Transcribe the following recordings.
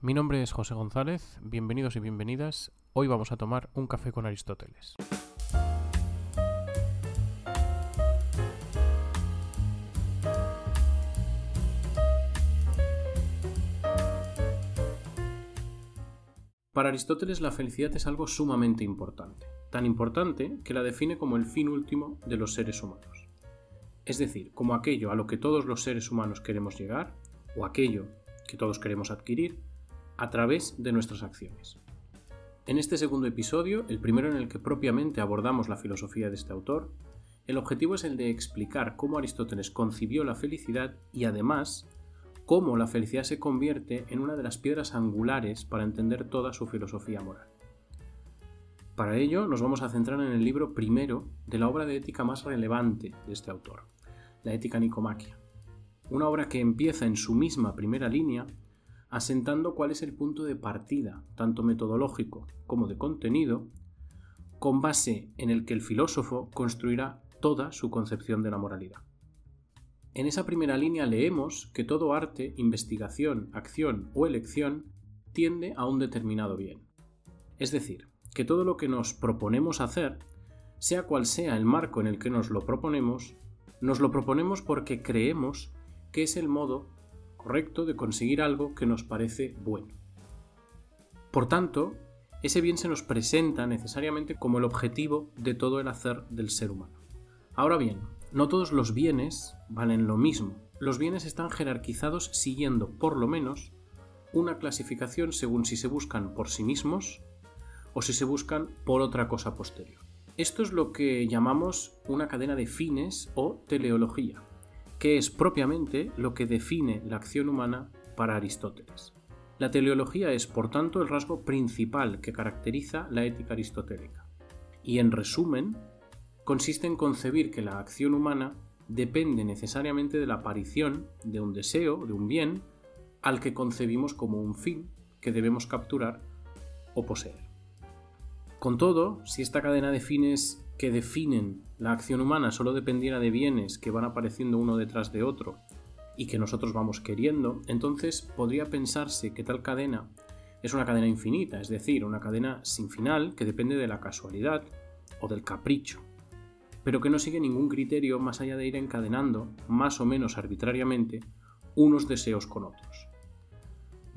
Mi nombre es José González, bienvenidos y bienvenidas. Hoy vamos a tomar un café con Aristóteles. Para Aristóteles la felicidad es algo sumamente importante, tan importante que la define como el fin último de los seres humanos. Es decir, como aquello a lo que todos los seres humanos queremos llegar, o aquello que todos queremos adquirir, a través de nuestras acciones. En este segundo episodio, el primero en el que propiamente abordamos la filosofía de este autor, el objetivo es el de explicar cómo Aristóteles concibió la felicidad y además cómo la felicidad se convierte en una de las piedras angulares para entender toda su filosofía moral. Para ello nos vamos a centrar en el libro primero de la obra de ética más relevante de este autor, la Ética Nicomaquia, una obra que empieza en su misma primera línea asentando cuál es el punto de partida, tanto metodológico como de contenido, con base en el que el filósofo construirá toda su concepción de la moralidad. En esa primera línea leemos que todo arte, investigación, acción o elección tiende a un determinado bien. Es decir, que todo lo que nos proponemos hacer, sea cual sea el marco en el que nos lo proponemos, nos lo proponemos porque creemos que es el modo correcto de conseguir algo que nos parece bueno. Por tanto, ese bien se nos presenta necesariamente como el objetivo de todo el hacer del ser humano. Ahora bien, no todos los bienes valen lo mismo. Los bienes están jerarquizados siguiendo, por lo menos, una clasificación según si se buscan por sí mismos o si se buscan por otra cosa posterior. Esto es lo que llamamos una cadena de fines o teleología que es propiamente lo que define la acción humana para Aristóteles. La teleología es, por tanto, el rasgo principal que caracteriza la ética aristotélica. Y en resumen, consiste en concebir que la acción humana depende necesariamente de la aparición de un deseo, de un bien, al que concebimos como un fin que debemos capturar o poseer. Con todo, si esta cadena de fines que definen la acción humana solo dependiera de bienes que van apareciendo uno detrás de otro y que nosotros vamos queriendo, entonces podría pensarse que tal cadena es una cadena infinita, es decir, una cadena sin final que depende de la casualidad o del capricho, pero que no sigue ningún criterio más allá de ir encadenando, más o menos arbitrariamente, unos deseos con otros.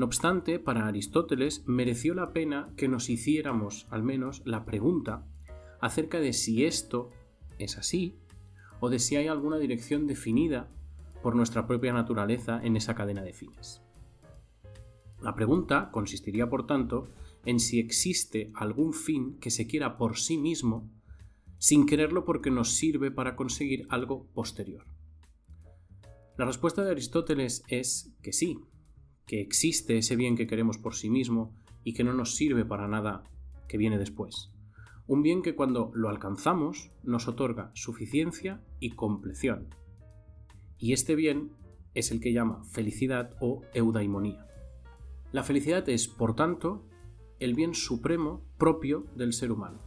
No obstante, para Aristóteles mereció la pena que nos hiciéramos al menos la pregunta acerca de si esto es así o de si hay alguna dirección definida por nuestra propia naturaleza en esa cadena de fines. La pregunta consistiría, por tanto, en si existe algún fin que se quiera por sí mismo sin quererlo porque nos sirve para conseguir algo posterior. La respuesta de Aristóteles es que sí, que existe ese bien que queremos por sí mismo y que no nos sirve para nada que viene después. Un bien que cuando lo alcanzamos nos otorga suficiencia y compleción. Y este bien es el que llama felicidad o eudaimonía. La felicidad es, por tanto, el bien supremo propio del ser humano.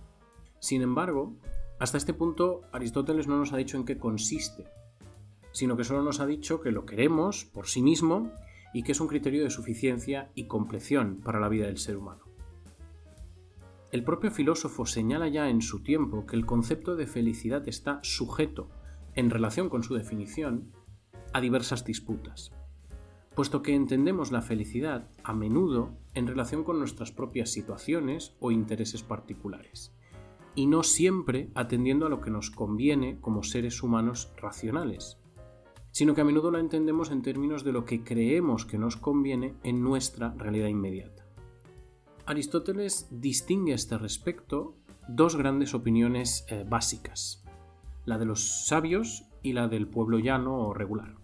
Sin embargo, hasta este punto Aristóteles no nos ha dicho en qué consiste, sino que solo nos ha dicho que lo queremos por sí mismo y que es un criterio de suficiencia y compleción para la vida del ser humano. El propio filósofo señala ya en su tiempo que el concepto de felicidad está sujeto, en relación con su definición, a diversas disputas, puesto que entendemos la felicidad a menudo en relación con nuestras propias situaciones o intereses particulares, y no siempre atendiendo a lo que nos conviene como seres humanos racionales, sino que a menudo la entendemos en términos de lo que creemos que nos conviene en nuestra realidad inmediata. Aristóteles distingue a este respecto dos grandes opiniones eh, básicas, la de los sabios y la del pueblo llano o regular.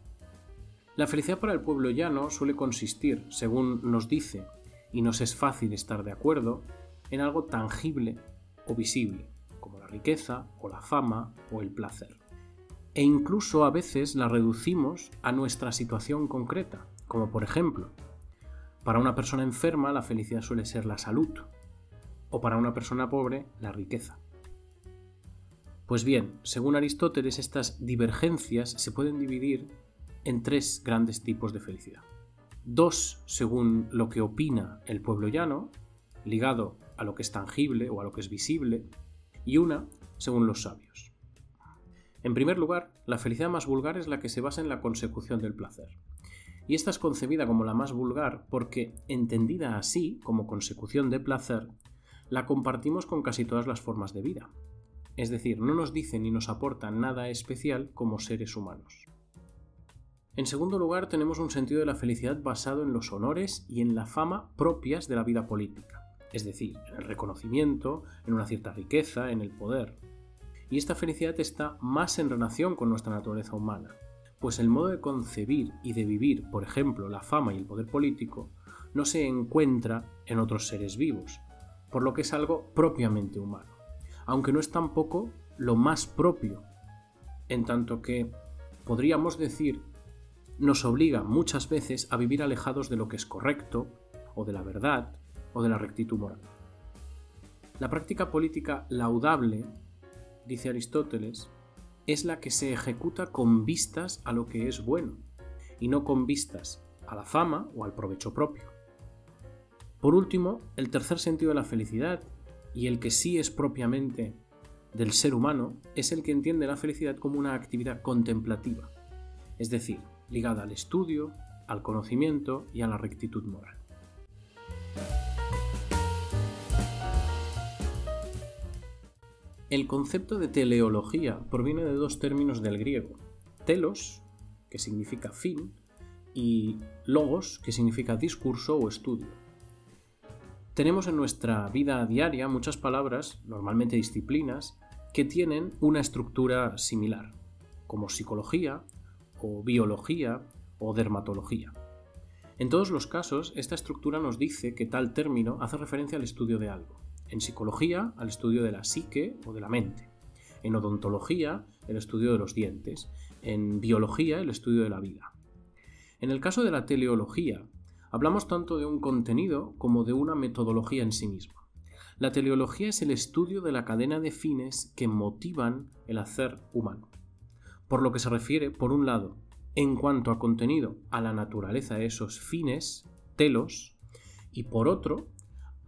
La felicidad para el pueblo llano suele consistir, según nos dice, y nos es fácil estar de acuerdo, en algo tangible o visible, como la riqueza o la fama o el placer. E incluso a veces la reducimos a nuestra situación concreta, como por ejemplo para una persona enferma la felicidad suele ser la salud o para una persona pobre la riqueza. Pues bien, según Aristóteles, estas divergencias se pueden dividir en tres grandes tipos de felicidad. dos según lo que opina el pueblo llano, ligado a lo que es tangible o a lo que es visible, y una según los sabios. En primer lugar, la felicidad más vulgar es la que se basa en la consecución del placer. Y esta es concebida como la más vulgar porque, entendida así, como consecución de placer, la compartimos con casi todas las formas de vida. Es decir, no nos dice ni nos aporta nada especial como seres humanos. En segundo lugar, tenemos un sentido de la felicidad basado en los honores y en la fama propias de la vida política, es decir, en el reconocimiento, en una cierta riqueza, en el poder. Y esta felicidad está más en relación con nuestra naturaleza humana, pues el modo de concebir y de vivir, por ejemplo, la fama y el poder político, no se encuentra en otros seres vivos, por lo que es algo propiamente humano, aunque no es tampoco lo más propio, en tanto que podríamos decir nos obliga muchas veces a vivir alejados de lo que es correcto, o de la verdad, o de la rectitud moral. La práctica política laudable, dice Aristóteles, es la que se ejecuta con vistas a lo que es bueno, y no con vistas a la fama o al provecho propio. Por último, el tercer sentido de la felicidad, y el que sí es propiamente del ser humano, es el que entiende la felicidad como una actividad contemplativa, es decir, ligada al estudio, al conocimiento y a la rectitud moral. El concepto de teleología proviene de dos términos del griego, telos, que significa fin, y logos, que significa discurso o estudio. Tenemos en nuestra vida diaria muchas palabras, normalmente disciplinas, que tienen una estructura similar, como psicología, o biología o dermatología. En todos los casos, esta estructura nos dice que tal término hace referencia al estudio de algo. En psicología, al estudio de la psique o de la mente. En odontología, el estudio de los dientes. En biología, el estudio de la vida. En el caso de la teleología, hablamos tanto de un contenido como de una metodología en sí misma. La teleología es el estudio de la cadena de fines que motivan el hacer humano por lo que se refiere, por un lado, en cuanto a contenido, a la naturaleza de esos fines, telos, y por otro,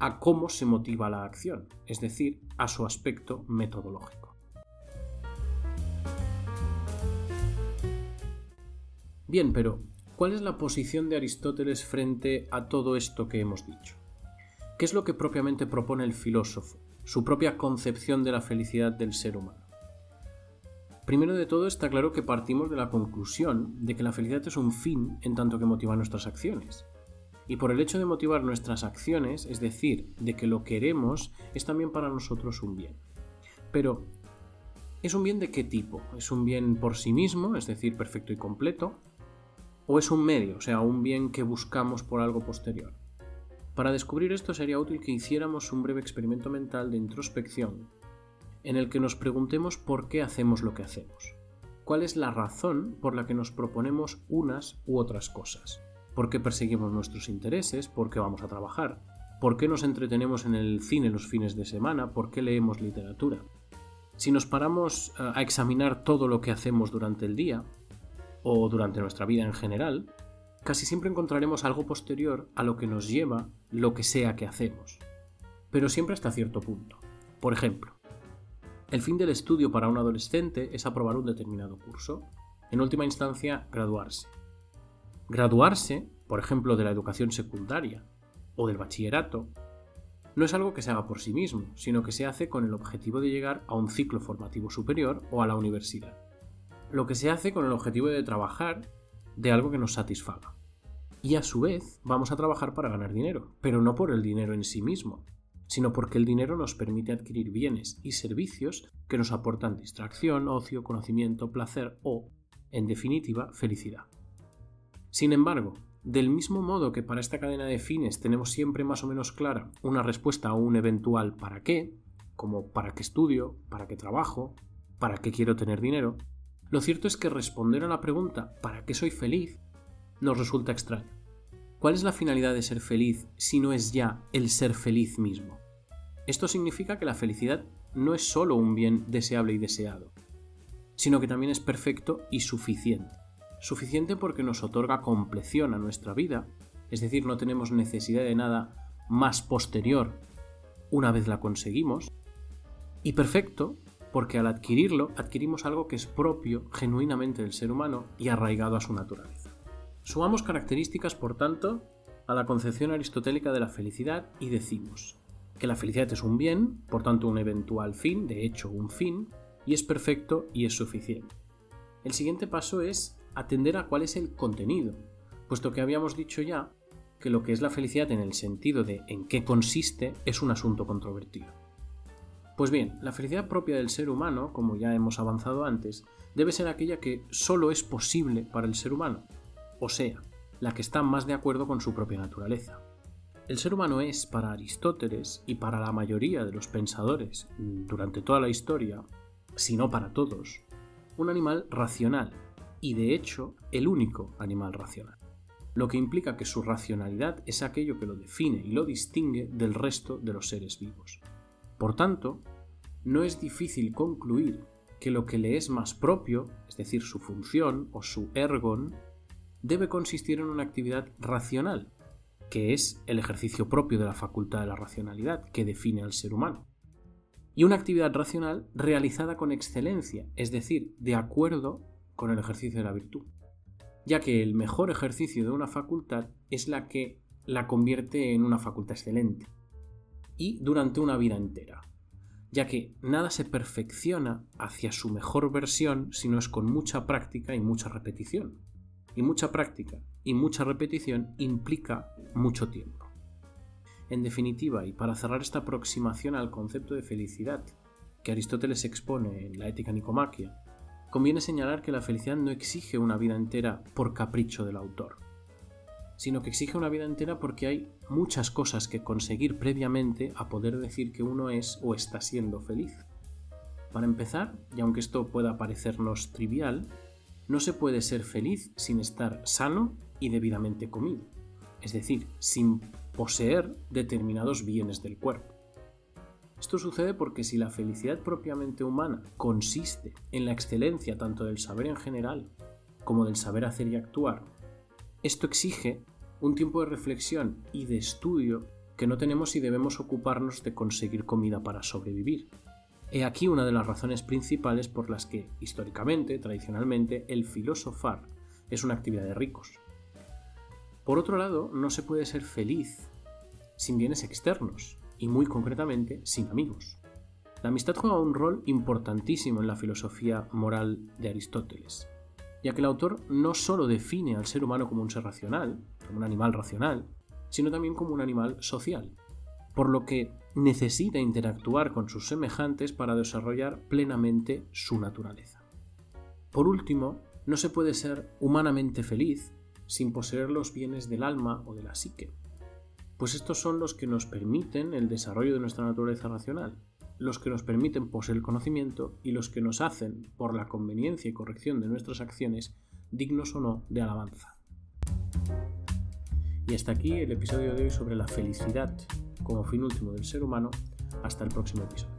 a cómo se motiva la acción, es decir, a su aspecto metodológico. Bien, pero ¿cuál es la posición de Aristóteles frente a todo esto que hemos dicho? ¿Qué es lo que propiamente propone el filósofo, su propia concepción de la felicidad del ser humano? Primero de todo está claro que partimos de la conclusión de que la felicidad es un fin en tanto que motiva nuestras acciones. Y por el hecho de motivar nuestras acciones, es decir, de que lo queremos, es también para nosotros un bien. Pero, ¿es un bien de qué tipo? ¿Es un bien por sí mismo, es decir, perfecto y completo? ¿O es un medio, o sea, un bien que buscamos por algo posterior? Para descubrir esto sería útil que hiciéramos un breve experimento mental de introspección en el que nos preguntemos por qué hacemos lo que hacemos. ¿Cuál es la razón por la que nos proponemos unas u otras cosas? ¿Por qué perseguimos nuestros intereses? ¿Por qué vamos a trabajar? ¿Por qué nos entretenemos en el cine los fines de semana? ¿Por qué leemos literatura? Si nos paramos eh, a examinar todo lo que hacemos durante el día, o durante nuestra vida en general, casi siempre encontraremos algo posterior a lo que nos lleva lo que sea que hacemos. Pero siempre hasta cierto punto. Por ejemplo, el fin del estudio para un adolescente es aprobar un determinado curso, en última instancia graduarse. Graduarse, por ejemplo, de la educación secundaria o del bachillerato, no es algo que se haga por sí mismo, sino que se hace con el objetivo de llegar a un ciclo formativo superior o a la universidad. Lo que se hace con el objetivo de trabajar de algo que nos satisfaga. Y a su vez vamos a trabajar para ganar dinero, pero no por el dinero en sí mismo, sino porque el dinero nos permite adquirir bienes y servicios que nos aportan distracción, ocio, conocimiento, placer o, en definitiva, felicidad. Sin embargo, del mismo modo que para esta cadena de fines tenemos siempre más o menos clara una respuesta a un eventual para qué, como para qué estudio, para qué trabajo, para qué quiero tener dinero, lo cierto es que responder a la pregunta ¿para qué soy feliz? nos resulta extraño. ¿Cuál es la finalidad de ser feliz si no es ya el ser feliz mismo? Esto significa que la felicidad no es solo un bien deseable y deseado, sino que también es perfecto y suficiente. Suficiente porque nos otorga compleción a nuestra vida es decir, no tenemos necesidad de nada más posterior una vez la conseguimos. Y perfecto, porque al adquirirlo adquirimos algo que es propio genuinamente del ser humano y arraigado a su naturaleza. Sumamos características, por tanto, a la concepción aristotélica de la felicidad y decimos que la felicidad es un bien, por tanto un eventual fin, de hecho un fin, y es perfecto y es suficiente. El siguiente paso es atender a cuál es el contenido, puesto que habíamos dicho ya que lo que es la felicidad en el sentido de en qué consiste es un asunto controvertido. Pues bien, la felicidad propia del ser humano, como ya hemos avanzado antes, debe ser aquella que solo es posible para el ser humano, o sea, la que está más de acuerdo con su propia naturaleza. El ser humano es, para Aristóteles y para la mayoría de los pensadores durante toda la historia, si no para todos, un animal racional y de hecho el único animal racional, lo que implica que su racionalidad es aquello que lo define y lo distingue del resto de los seres vivos. Por tanto, no es difícil concluir que lo que le es más propio, es decir, su función o su ergon, debe consistir en una actividad racional, que es el ejercicio propio de la facultad de la racionalidad que define al ser humano. Y una actividad racional realizada con excelencia, es decir, de acuerdo con el ejercicio de la virtud, ya que el mejor ejercicio de una facultad es la que la convierte en una facultad excelente, y durante una vida entera, ya que nada se perfecciona hacia su mejor versión si no es con mucha práctica y mucha repetición y mucha práctica y mucha repetición implica mucho tiempo. En definitiva, y para cerrar esta aproximación al concepto de felicidad que Aristóteles expone en la Ética Nicomaquia, conviene señalar que la felicidad no exige una vida entera por capricho del autor, sino que exige una vida entera porque hay muchas cosas que conseguir previamente a poder decir que uno es o está siendo feliz. Para empezar, y aunque esto pueda parecernos trivial, no se puede ser feliz sin estar sano y debidamente comido, es decir, sin poseer determinados bienes del cuerpo. Esto sucede porque si la felicidad propiamente humana consiste en la excelencia tanto del saber en general como del saber hacer y actuar, esto exige un tiempo de reflexión y de estudio que no tenemos si debemos ocuparnos de conseguir comida para sobrevivir, He aquí una de las razones principales por las que, históricamente, tradicionalmente, el filosofar es una actividad de ricos. Por otro lado, no se puede ser feliz sin bienes externos, y muy concretamente sin amigos. La amistad juega un rol importantísimo en la filosofía moral de Aristóteles, ya que el autor no solo define al ser humano como un ser racional, como un animal racional, sino también como un animal social, por lo que necesita interactuar con sus semejantes para desarrollar plenamente su naturaleza. Por último, no se puede ser humanamente feliz sin poseer los bienes del alma o de la psique, pues estos son los que nos permiten el desarrollo de nuestra naturaleza racional, los que nos permiten poseer conocimiento y los que nos hacen, por la conveniencia y corrección de nuestras acciones, dignos o no de alabanza. Y hasta aquí el episodio de hoy sobre la felicidad como fin último del ser humano. Hasta el próximo episodio.